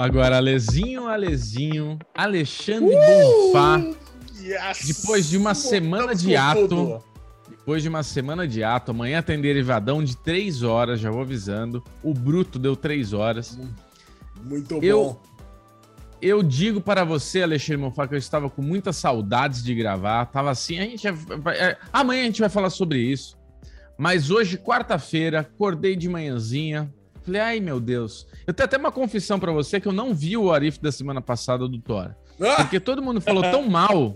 Agora, Alezinho, Alezinho, Alexandre uh! Bonfá. Yes! Depois de uma semana de ato. Tudo. Depois de uma semana de ato, amanhã tem derivadão de três horas, já vou avisando. O bruto deu três horas. Muito bom. Eu, eu digo para você, Alexandre Monfá, que eu estava com muitas saudades de gravar. Tava assim, a gente vai, é, amanhã a gente vai falar sobre isso. Mas hoje, quarta-feira, acordei de manhãzinha. Falei, ai meu Deus. Eu tenho até uma confissão para você que eu não vi o Arif da semana passada do Thor. Porque todo mundo falou tão mal.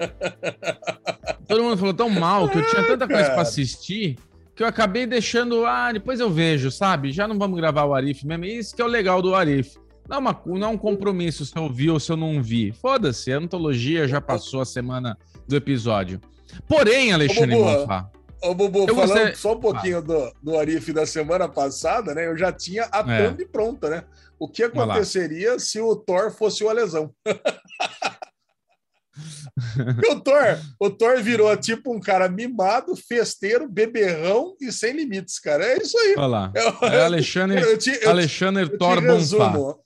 todo mundo falou tão mal que eu tinha tanta coisa para assistir que eu acabei deixando. Ah, depois eu vejo, sabe? Já não vamos gravar o Arif mesmo. Isso que é o legal do Arif. Não é, uma, não é um compromisso se eu vi ou se eu não vi. Foda-se, a antologia já passou a semana do episódio. Porém, Alexandre Bonfá. Ô, Bubu, falando gostei... só um pouquinho ah. do, do Arif da semana passada, né? Eu já tinha a é. thumb pronta, né? O que aconteceria se o Thor fosse o Alesão? o Thor, o Thor virou tipo um cara mimado, festeiro, beberrão e sem limites, cara. É isso aí. Olha lá. É Alexandre, eu te, eu Alexandre Thor eu te resumo,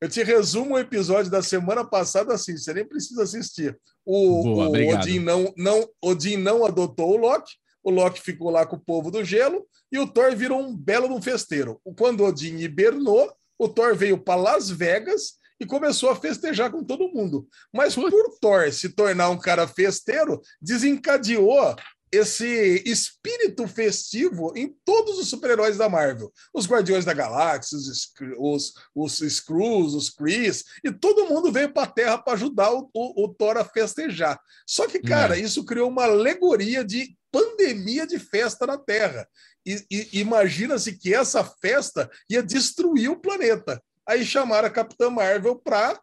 eu te resumo o episódio da semana passada assim, você nem precisa assistir. O, Boa, o Odin, não, não, Odin não adotou o Loki, o Loki ficou lá com o povo do gelo e o Thor virou um belo um festeiro. Quando Odin hibernou, o Thor veio para Las Vegas e começou a festejar com todo mundo. Mas por Thor se tornar um cara festeiro, desencadeou esse espírito festivo em todos os super-heróis da Marvel. Os Guardiões da Galáxia, os, os, os Screws, os Chris, e todo mundo veio para a Terra para ajudar o, o, o, Thor a festejar. Só que, cara, é. isso criou uma alegoria de pandemia de festa na Terra. E, e imagina-se que essa festa ia destruir o planeta. Aí chamaram a Capitã Marvel para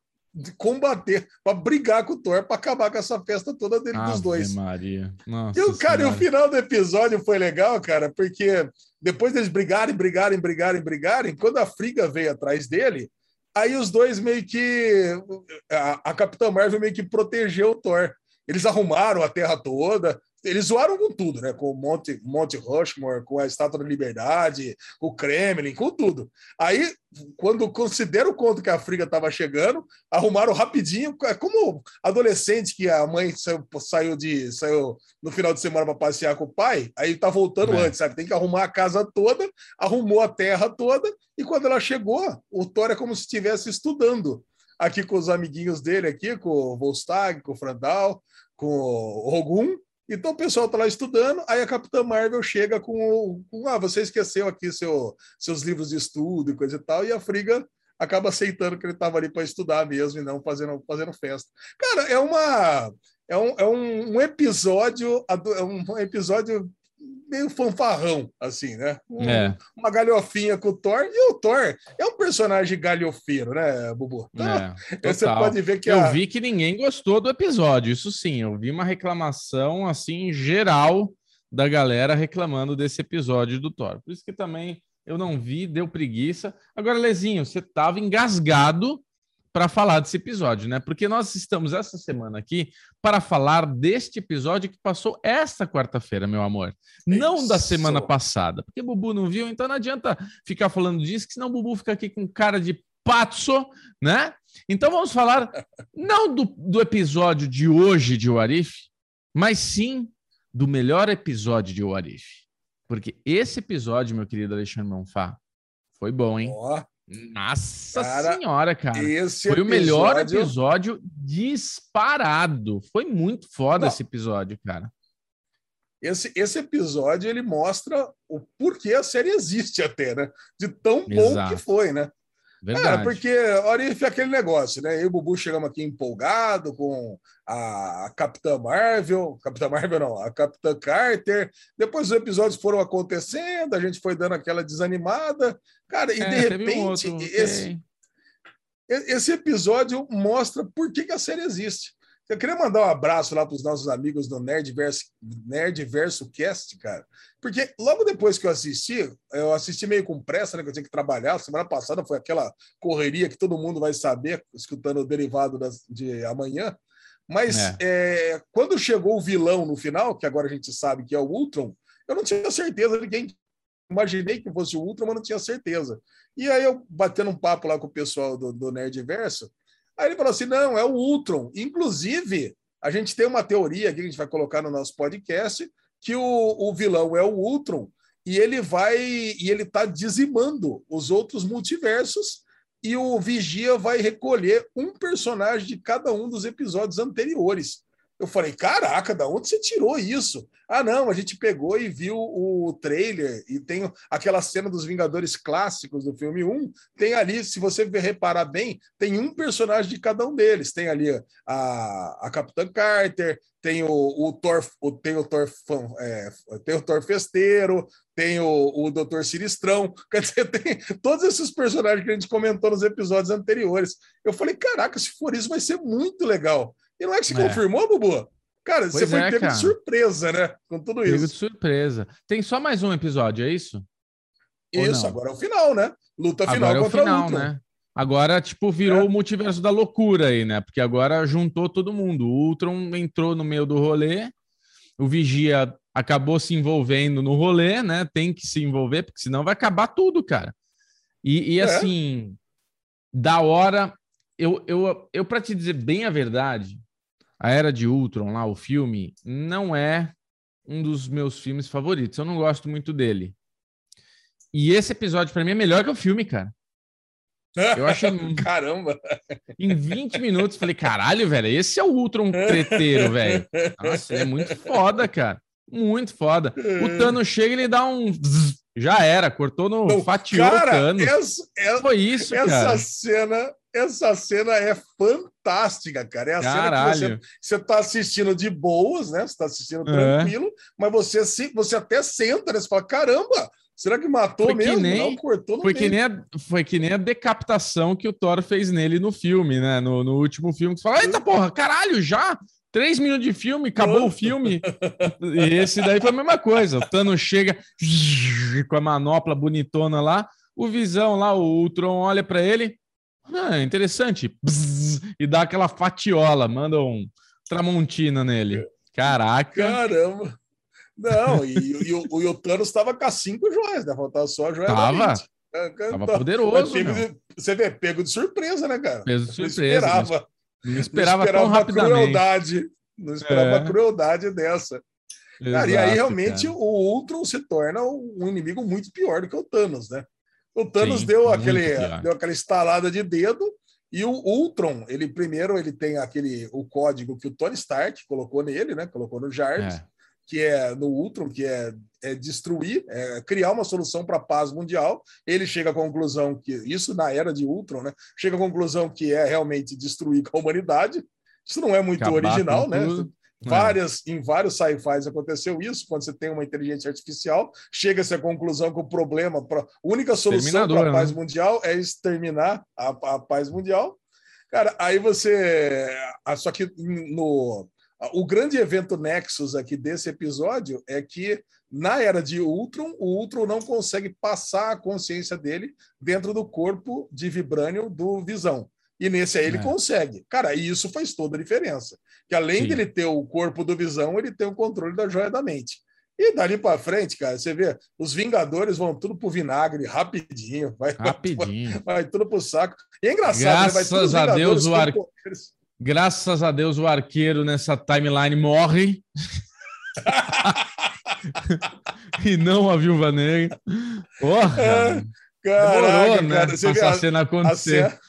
combater, para brigar com o Thor, para acabar com essa festa toda dele Ave dos dois. Maria. Nossa e o cara, e o final do episódio foi legal, cara, porque depois deles brigarem, brigarem, brigarem, brigarem, quando a Friga veio atrás dele, aí os dois meio que a, a Capitã Marvel meio que protegeu o Thor. Eles arrumaram a terra toda, eles zoaram com tudo, né? Com o Monte, Monte Rushmore, com a Estátua da Liberdade, com o Kremlin, com tudo. Aí, quando considero o conto que a Friga estava chegando, arrumaram rapidinho, é como adolescente que a mãe saiu, saiu de saiu no final de semana para passear com o pai, aí tá voltando é. antes, sabe? Tem que arrumar a casa toda, arrumou a terra toda, e quando ela chegou, o Thor é como se estivesse estudando aqui com os amiguinhos dele aqui, com o Volstag, com o Frandal, com o Rogum, então o pessoal está lá estudando, aí a Capitã Marvel chega com, com ah, você esqueceu aqui seu, seus livros de estudo e coisa e tal, e a Friga acaba aceitando que ele estava ali para estudar mesmo e não fazendo, fazendo festa. Cara, é uma é um, é um, um episódio é um episódio meio fanfarrão, assim, né? Um, é. Uma galhofinha com o Thor. E o Thor é um personagem galhofeiro, né, Bubu? Então, é, você pode ver que. Eu a... vi que ninguém gostou do episódio, isso sim. Eu vi uma reclamação, assim, geral da galera reclamando desse episódio do Thor. Por isso que também eu não vi, deu preguiça. Agora, Lezinho, você estava engasgado para falar desse episódio, né? Porque nós estamos essa semana aqui para falar deste episódio que passou esta quarta-feira, meu amor. Não Isso. da semana passada, porque o Bubu não viu, então não adianta ficar falando disso, que senão o Bubu fica aqui com cara de patso, né? Então vamos falar não do, do episódio de hoje de Warif, mas sim do melhor episódio de Warif. Porque esse episódio, meu querido Alexandre Monfá, foi bom, hein? Oh. Nossa cara, senhora, cara. Esse Foi episódio... o melhor episódio disparado. Foi muito foda Não. esse episódio, cara. Esse, esse episódio ele mostra o porquê a série existe até, né? De tão bom Exato. que foi, né? Verdade. É, porque, Orif é aquele negócio, né? Eu e o Bubu chegamos aqui empolgado com a Capitã Marvel, Capitã Marvel não, a Capitã Carter. Depois os episódios foram acontecendo, a gente foi dando aquela desanimada. Cara, e é, de repente, um esse, esse episódio mostra por que, que a série existe. Eu queria mandar um abraço lá para os nossos amigos do Nerd Verso, Nerd Verso Cast, cara. Porque logo depois que eu assisti, eu assisti meio com pressa, né? Que eu tinha que trabalhar. Semana passada foi aquela correria que todo mundo vai saber, escutando o derivado das, de amanhã. Mas é. É, quando chegou o vilão no final, que agora a gente sabe que é o Ultron, eu não tinha certeza de quem imaginei que fosse o Ultron, mas não tinha certeza. E aí eu batendo um papo lá com o pessoal do, do Nerdverso, aí ele falou assim: não, é o Ultron. Inclusive, a gente tem uma teoria aqui que a gente vai colocar no nosso podcast, que o, o vilão é o Ultron, e ele vai e ele está dizimando os outros multiversos e o Vigia vai recolher um personagem de cada um dos episódios anteriores. Eu falei, caraca, da onde você tirou isso? Ah, não, a gente pegou e viu o trailer e tem aquela cena dos Vingadores clássicos do filme 1. Tem ali, se você reparar bem, tem um personagem de cada um deles. Tem ali a, a Capitã Carter, tem o, o Thor, o, tem o Thor, é, tem o Thor Festeiro, tem o, o Doutor Sinistrão. Quer dizer, tem todos esses personagens que a gente comentou nos episódios anteriores. Eu falei, caraca, se for isso, vai ser muito legal. E não é que se é. confirmou, Bubu? Cara, pois você foi é, pego de surpresa, né? Com tudo pego isso. de surpresa. Tem só mais um episódio, é isso? Isso, agora é o final, né? Luta final agora é contra o final, né? Agora, tipo, virou é. o multiverso da loucura aí, né? Porque agora juntou todo mundo. O Ultron entrou no meio do rolê, o Vigia acabou se envolvendo no rolê, né? Tem que se envolver, porque senão vai acabar tudo, cara. E, e é. assim, da hora, eu, eu, eu para te dizer bem a verdade, a Era de Ultron, lá, o filme, não é um dos meus filmes favoritos. Eu não gosto muito dele. E esse episódio, para mim, é melhor que o filme, cara. Eu achei. Caramba! Em 20 minutos, falei, caralho, velho, esse é o Ultron treteiro, velho. Nossa, é muito foda, cara. Muito foda. O Thanos chega e ele dá um. Já era, cortou no. Não, fatiou cara, o Thanos. Essa, essa, Foi isso, essa cara. Cena, essa cena é fantástica, cara. É a Caralho. cena que você, você tá assistindo de boas, né? Você tá assistindo tranquilo, é. mas você, se, você até senta, né? Você fala, caramba, Será que matou foi mesmo? Que nem, não, cortou no foi que, nem a, foi que nem a decapitação que o Thor fez nele no filme, né? No, no último filme. Você fala, eita porra, caralho, já? Três minutos de filme, acabou o filme. E esse daí foi a mesma coisa. O Thanos chega com a manopla bonitona lá, o Visão lá, o Ultron olha para ele. Ah, interessante. e dá aquela fatiola, manda um Tramontina nele. Caraca. Caramba. Não, e, e, o, o Thanos estava com as cinco joias, né? Faltava só a joia tava. da mente. Tava poderoso. De, você vê, pego de surpresa, né, cara? Pego de surpresa. Não esperava. Não esperava, não esperava tão rapidamente. Crueldade, não esperava é. crueldade dessa. Exato, cara, e aí realmente cara. o Ultron se torna um inimigo muito pior do que o Thanos, né? O Thanos Sim, deu aquele deu aquela estalada de dedo e o Ultron, ele primeiro ele tem aquele o código que o Tony Stark colocou nele, né? Colocou no Jarvis. É que é no Ultron, que é, é destruir, é criar uma solução para a paz mundial. Ele chega à conclusão que, isso na era de Ultron, né? Chega à conclusão que é realmente destruir com a humanidade. Isso não é muito Acabar original, né? Tudo. É. Várias, é. Em vários sci-fis aconteceu isso, quando você tem uma inteligência artificial, chega-se à conclusão que o problema, a única solução para a paz né? mundial é exterminar a, a paz mundial. Cara, aí você. Só que no, o grande evento Nexus aqui desse episódio é que, na era de Ultron, o Ultron não consegue passar a consciência dele dentro do corpo de Vibranium do Visão. E nesse aí ele é. consegue. Cara, e isso faz toda a diferença. Que além Sim. dele ter o corpo do Visão, ele tem o controle da joia da mente. E dali para frente, cara, você vê, os Vingadores vão tudo pro vinagre rapidinho. Vai, rapidinho. Vai, vai tudo pro saco. E é engraçado, Graças né? a Deus, o arco. Graças a Deus, o arqueiro nessa timeline morre. e não a viúva negra. Porra! É, caraca, Demorou, né? Cara, essa a, cena acontecer. A cena,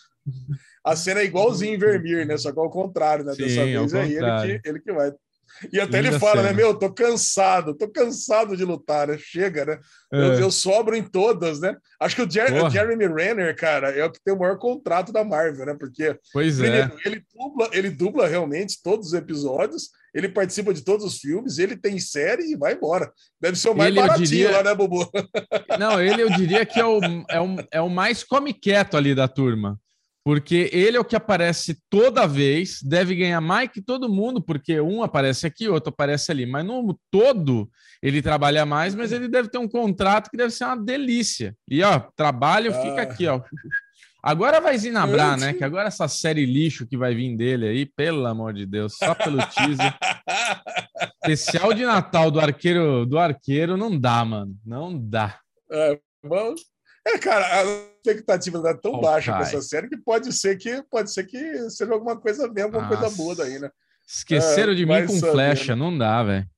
a cena, é igualzinho em Vermeer, né? Só que ao contrário, né? Sim, Dessa vez é ele que, ele que vai. E até Linda ele fala, né, cena. né? Meu, tô cansado, tô cansado de lutar, né? Chega, né? É. Eu, eu, sobro em todas, né? Acho que o, Jer o, Jeremy Renner, cara, é o que tem o maior contrato da Marvel, né? Porque pois é. ele, dubla, ele dubla realmente todos os episódios, ele participa de todos os filmes, ele tem série e vai embora. Deve ser o mais ele, baratinho diria... lá, né, Bubu? Não, ele eu diria que é o, é o, é o mais come quieto ali da turma porque ele é o que aparece toda vez, deve ganhar mais que todo mundo, porque um aparece aqui, outro aparece ali, mas no todo ele trabalha mais, mas ele deve ter um contrato que deve ser uma delícia. E ó, trabalho fica aqui, ó. Agora vai Zinabrar, né? Que agora essa série lixo que vai vir dele aí, pelo amor de Deus, só pelo teaser. Especial de Natal do arqueiro do arqueiro não dá, mano. Não dá. É, vamos. É, cara, expectativa tá tão oh, baixa com essa série que pode ser que pode ser que seja alguma coisa mesmo, alguma Nossa. coisa boa daí, né? Esqueceram é, de mim com flecha, né? não dá, velho.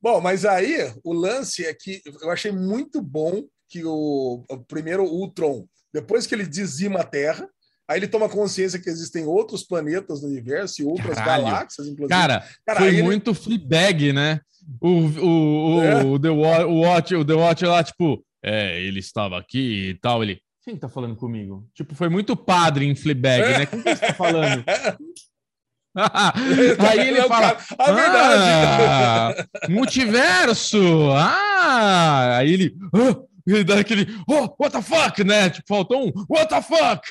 Bom, mas aí o lance é que eu achei muito bom que o, o primeiro Ultron, depois que ele dizima a Terra, Aí ele toma consciência que existem outros planetas no universo e outras Caralho. galáxias, inclusive. Cara, Cara foi muito ele... Fleabag, né? O, o, o, é. o, The Watch, o, Watch, o The Watch lá, tipo, é, ele estava aqui e tal. Ele, quem tá falando comigo? Tipo, foi muito padre em Fleabag, é. né? Com quem você tá falando? Aí ele fala: A verdade. Ah, multiverso! Ah! Aí ele. Oh, ele dá aquele. Oh, what the fuck, né? Tipo, faltou um. What the fuck?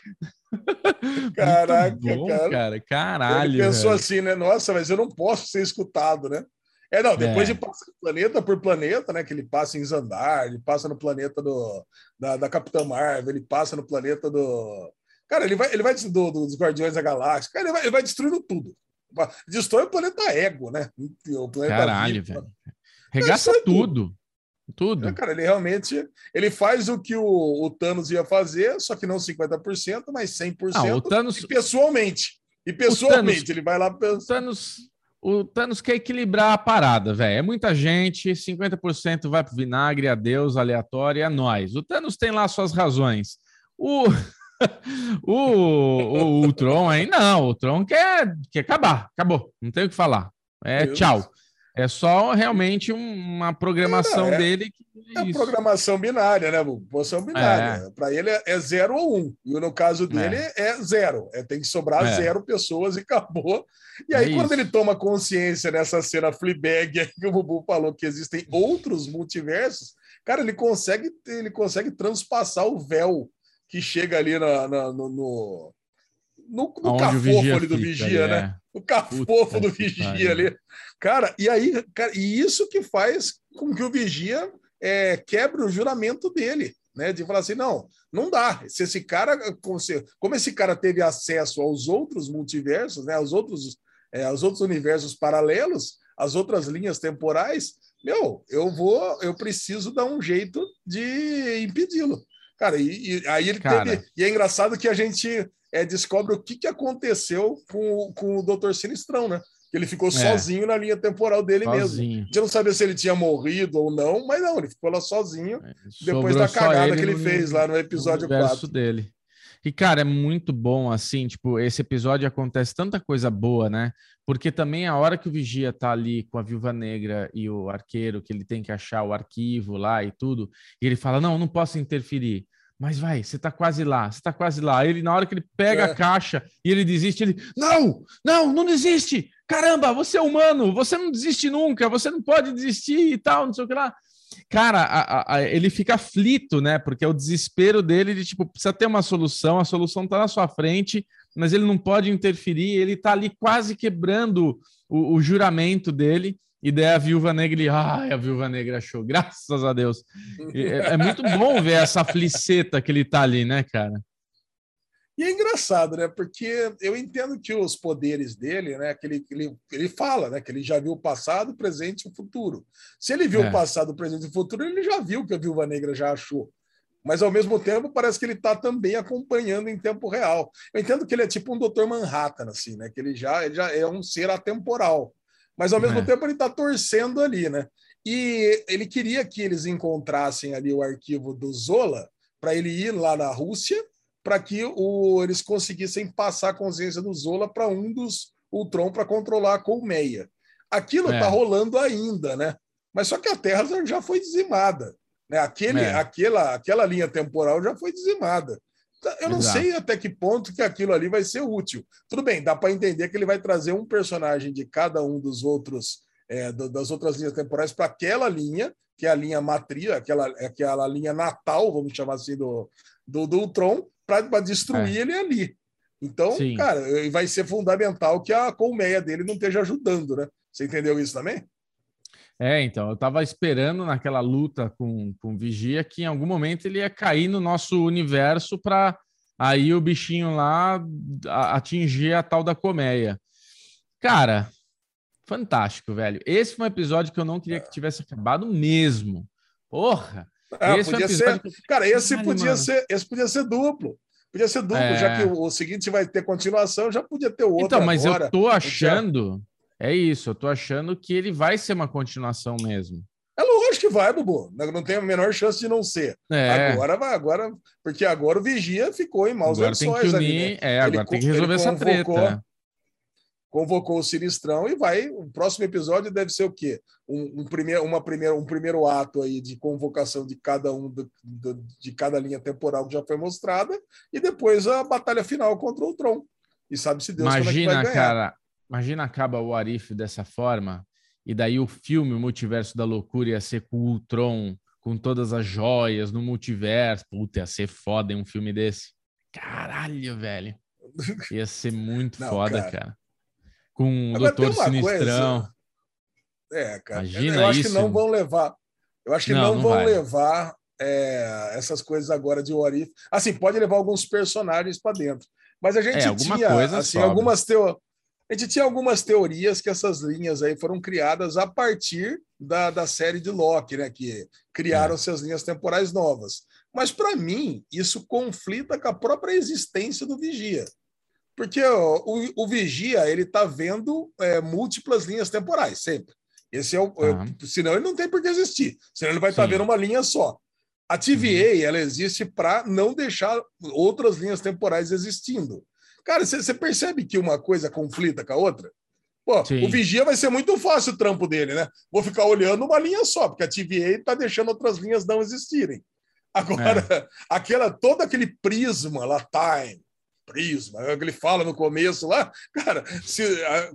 Caraca, bom, cara. cara. Caralho. Ele pensou velho. assim, né? Nossa, mas eu não posso ser escutado, né? É, não, depois é. de passar planeta por planeta, né? Que ele passa em Zandar, ele passa no planeta do, da, da Capitã Marvel, ele passa no planeta do. Cara, ele vai, ele vai do, dos Guardiões da Galáxia, cara, ele vai, ele vai destruindo tudo. Destrói o planeta Ego, né? O planeta Caralho, Vivo, velho. Regaça tudo. tudo. Tudo. É, cara, ele realmente ele faz o que o, o, Thanos ia fazer, só que não 50%, mas 100%. Ah, o Thanos... E pessoalmente. E pessoalmente, Thanos... ele vai lá pensar. O Thanos, o Thanos quer equilibrar a parada, velho. É muita gente, 50% vai pro vinagre, adeus, aleatório, é nós. O Thanos tem lá suas razões. O. o, o, o Tron aí, não, o Tron quer, quer acabar, acabou, não tem o que falar. É tchau. É só realmente uma programação é, dele. Que é, é programação binária, né? Posição binária. É. Para ele é, é, zero ou um. E no caso dele é, é zero. É, tem que sobrar é. zero pessoas e acabou. E aí, quando ele toma consciência nessa cena Fleabag, aí que o Bubu falou que existem outros multiversos, cara, ele consegue, ele consegue transpassar o véu que chega ali na, na no, no no, no cafofo ali do vigia, né? O cafofo do vigia ali. Cara, e aí, cara, e isso que faz com que o vigia é, quebre o juramento dele, né? De falar assim, não, não dá. Se esse cara, como esse cara teve acesso aos outros multiversos, né? Aos outros, é, aos outros universos paralelos, as outras linhas temporais, meu, eu vou, eu preciso dar um jeito de impedi-lo. Cara, e, e aí ele cara. teve. E é engraçado que a gente é, descobre o que, que aconteceu com, com o Doutor Sinistrão, né? Que ele ficou é. sozinho na linha temporal dele sozinho. mesmo. A gente não sabia se ele tinha morrido ou não, mas não, ele ficou lá sozinho é, depois da cagada ele que ele fez lá no episódio no 4. dele. E, cara, é muito bom, assim, tipo, esse episódio acontece tanta coisa boa, né? Porque também a hora que o Vigia tá ali com a Viúva Negra e o arqueiro, que ele tem que achar o arquivo lá e tudo, e ele fala, não, não posso interferir. Mas vai, você tá quase lá, você tá quase lá. Ele, na hora que ele pega é. a caixa e ele desiste, ele, não, não, não desiste. Caramba, você é humano, você não desiste nunca, você não pode desistir e tal, não sei o que lá. Cara, a, a, ele fica aflito, né? Porque é o desespero dele de, tipo, precisa ter uma solução, a solução tá na sua frente, mas ele não pode interferir, ele tá ali quase quebrando o, o juramento dele. E daí a Viúva Negra, ele, ai, a Viúva Negra achou, graças a Deus. É, é, muito bom ver essa fliceta que ele tá ali, né, cara? E é engraçado, né? Porque eu entendo que os poderes dele, né? Que ele, ele, ele fala, né? Que ele já viu o passado, o presente e o futuro. Se ele viu é. o passado, o presente e o futuro, ele já viu que a Viúva Negra já achou. Mas ao mesmo tempo parece que ele está também acompanhando em tempo real. Eu entendo que ele é tipo um Dr. Manhattan, assim, né? Que ele já, ele já é um ser atemporal mas ao mesmo é. tempo ele está torcendo ali, né? E ele queria que eles encontrassem ali o arquivo do Zola para ele ir lá na Rússia, para que o, eles conseguissem passar a consciência do Zola para um dos Ultron para controlar a colmeia. Aquilo está é. rolando ainda, né? Mas só que a Terra já foi dizimada. Né? Aquele, é. aquela, aquela linha temporal já foi dizimada. Eu não Exato. sei até que ponto que aquilo ali vai ser útil. Tudo bem, dá para entender que ele vai trazer um personagem de cada um dos outros, é, das outras linhas temporais para aquela linha, que é a linha matriz, aquela, aquela linha natal, vamos chamar assim, do, do, do Ultron, para destruir é. ele ali. Então, Sim. cara, vai ser fundamental que a colmeia dele não esteja ajudando, né? Você entendeu isso também? É, então, eu tava esperando naquela luta com, com Vigia que em algum momento ele ia cair no nosso universo para aí o bichinho lá atingir a tal da colmeia. Cara, fantástico, velho. Esse foi um episódio que eu não queria que tivesse acabado mesmo. Porra! Ah, esse podia ser, cara, esse podia ser, esse podia ser duplo. Podia ser duplo, é... já que o, o, seguinte vai ter continuação, já podia ter outro. Então, mas agora. eu tô achando, é isso, eu tô achando que ele vai ser uma continuação mesmo. É lógico que vai, Bubu. Não tem a menor chance de não ser. É. Agora vai, agora, porque agora o Vigia ficou em maus agora lençóis tem que unir, ali, né? É, agora ele, tem que resolver essa treta convocou o Sinistrão e vai. O próximo episódio deve ser o quê? Um, um, primeiro, uma primeira, um primeiro ato aí de convocação de cada um do, do, de cada linha temporal que já foi mostrada, e depois a batalha final contra o Tron. E sabe se Deus imagina, é cara, imagina acaba o Arif dessa forma, e daí o filme O Multiverso da Loucura ia ser com o Ultron, com todas as joias no multiverso. Puta, ia ser foda em um filme desse. Caralho, velho. Ia ser muito Não, foda, cara. cara com o Agora, Doutor Sinistrão. Coisa... É, cara. Imagina eu acho isso. que não vão levar. Eu acho que não, não, não vão vai. levar é, essas coisas agora de Warif. Assim, pode levar alguns personagens para dentro. Mas a gente é, tinha assim, algumas teo... A gente tinha algumas teorias que essas linhas aí foram criadas a partir da, da série de Loki, né? Que criaram-se as linhas temporais novas. Mas, para mim, isso conflita com a própria existência do Vigia. Porque ó, o, o, vigia ele está vendo é, múltiplas linhas temporais sempre. Esse é o, uhum. é, senão ele não tem por que existir. Senão ele vai estar tá vendo uma linha só. A TVA uhum. ela existe para não deixar outras linhas temporais existindo. Cara, você percebe que uma coisa conflita com a outra? Pô, Sim. o vigia vai ser muito fácil o trampo dele, né? Vou ficar olhando uma linha só, porque a TVA está deixando outras linhas não existirem. Agora, é. aquela todo aquele prisma lá, time, prisma, é o que ele fala no começo lá, cara, se,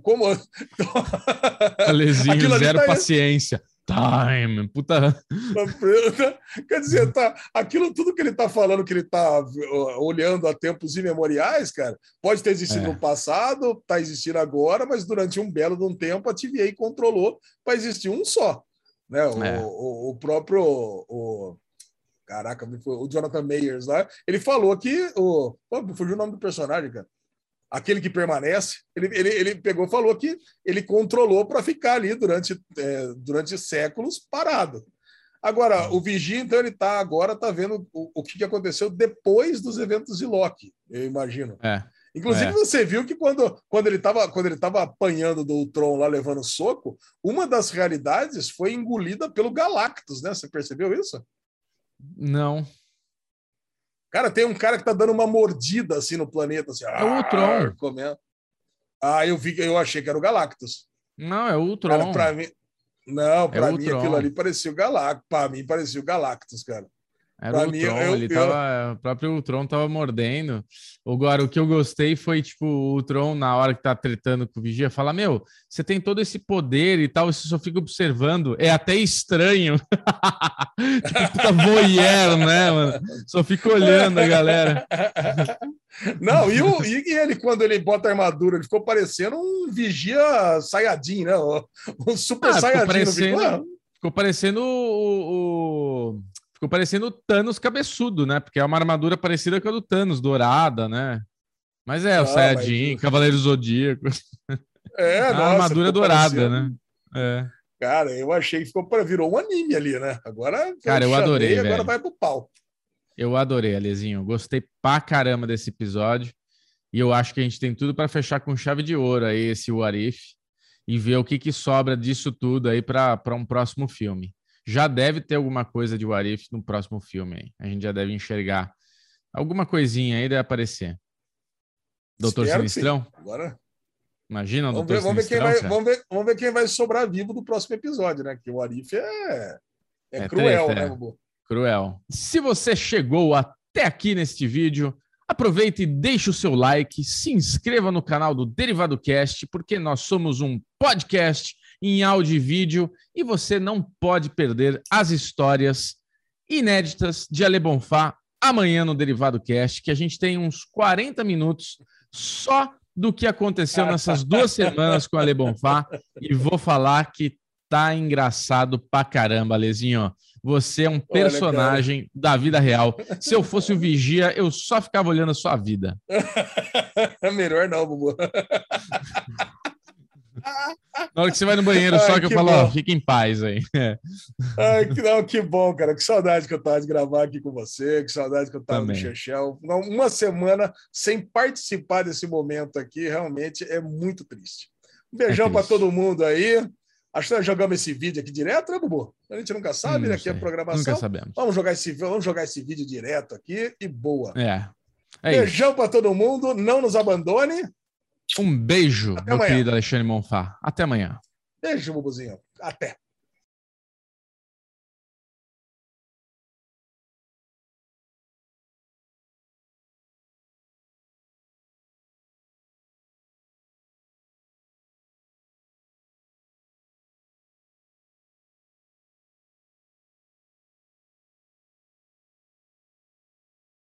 como. Alezinho, zero tá... paciência. Time, puta. Quer dizer, tá, aquilo tudo que ele tá falando, que ele tá olhando a tempos imemoriais, cara, pode ter existido é. no passado, tá existindo agora, mas durante um belo de um tempo a TVA controlou para existir um só. Né? O, é. o, o próprio. O, Caraca, o Jonathan Mayers lá, ele falou que o. Pô, fugiu o nome do personagem, cara. Aquele que permanece, ele, ele, ele pegou falou que ele controlou para ficar ali durante, é, durante séculos parado. Agora, o Vigia, então, ele tá agora tá vendo o, o que aconteceu depois dos eventos de Loki, eu imagino. É. Inclusive, é. você viu que quando, quando ele estava apanhando do Ultron lá, levando soco, uma das realidades foi engolida pelo Galactus, né? Você percebeu isso? Não. Cara, tem um cara que tá dando uma mordida assim no planeta. Assim, é o Ultron. Comendo. Ah, eu, vi, eu achei que era o Galactus. Não, é o Ultron. Cara, pra mim, não, para é mim aquilo ali parecia o Galactus. Para mim parecia o Galactus, cara. Era pra o Ultron, eu, ele eu... tava, o próprio Ultron tava mordendo. Agora, o que eu gostei foi, tipo, o Ultron, na hora que tá tretando com o Vigia, fala, meu, você tem todo esse poder e tal, você só fica observando, é até estranho. tipo, puta voyeur, né, mano? Só fica olhando a galera. Não, e, o, e ele, quando ele bota a armadura, ele ficou parecendo um Vigia Sayajin, né? Um super ah, Sayajin. Ficou parecendo, ficou parecendo o... o Ficou parecendo o Thanos cabeçudo, né? Porque é uma armadura parecida com a do Thanos, dourada, né? Mas é, o ah, Saiyajin, mas... Cavaleiro Zodíaco. É, a nossa, armadura dourada, parecendo. né? É. Cara, eu achei que ficou para virou um anime ali, né? Agora, cara, eu adorei. Agora velho. vai pro pau. Eu adorei, Alezinho. Gostei pra caramba desse episódio. E eu acho que a gente tem tudo para fechar com chave de ouro aí esse Warif e ver o que, que sobra disso tudo aí para um próximo filme já deve ter alguma coisa de Warif no próximo filme. Aí. A gente já deve enxergar alguma coisinha aí deve aparecer. Doutor Espero Sinistrão? Agora. Imagina, vamos Doutor ver, vamos Sinistrão. Ver quem vai, vamos, ver, vamos ver quem vai sobrar vivo do próximo episódio, né? Que o Arif é, é, é cruel, treta, né, Bubu? Cruel. Se você chegou até aqui neste vídeo, aproveite e deixe o seu like, se inscreva no canal do Derivado Cast, porque nós somos um podcast em áudio e vídeo e você não pode perder as histórias inéditas de Ale Bonfá amanhã no Derivado Cast, que a gente tem uns 40 minutos só do que aconteceu nessas duas semanas com a Ale Bonfá e vou falar que tá engraçado pra caramba, Alezinho. Você é um personagem Olha, da vida real. Se eu fosse o vigia, eu só ficava olhando a sua vida. Melhor não, Bubu. Na hora que você vai no banheiro, Ai, só que, que eu falo, ó, fica em paz aí. Ai, que, não, que bom, cara. Que saudade que eu tava de gravar aqui com você, que saudade que eu tava Também. no Chechel. Uma semana sem participar desse momento aqui, realmente é muito triste. Um beijão é para todo mundo aí. Acho que nós jogamos esse vídeo aqui direto, né, Bubu? A gente nunca sabe, né? Aqui é programação. Nunca sabemos. Vamos jogar, esse, vamos jogar esse vídeo direto aqui e boa. É. é Beijão para todo mundo. Não nos abandone. Um beijo, Até meu amanhã. querido Alexandre Monfá. Até amanhã. Beijo, Bubuzinho. Até.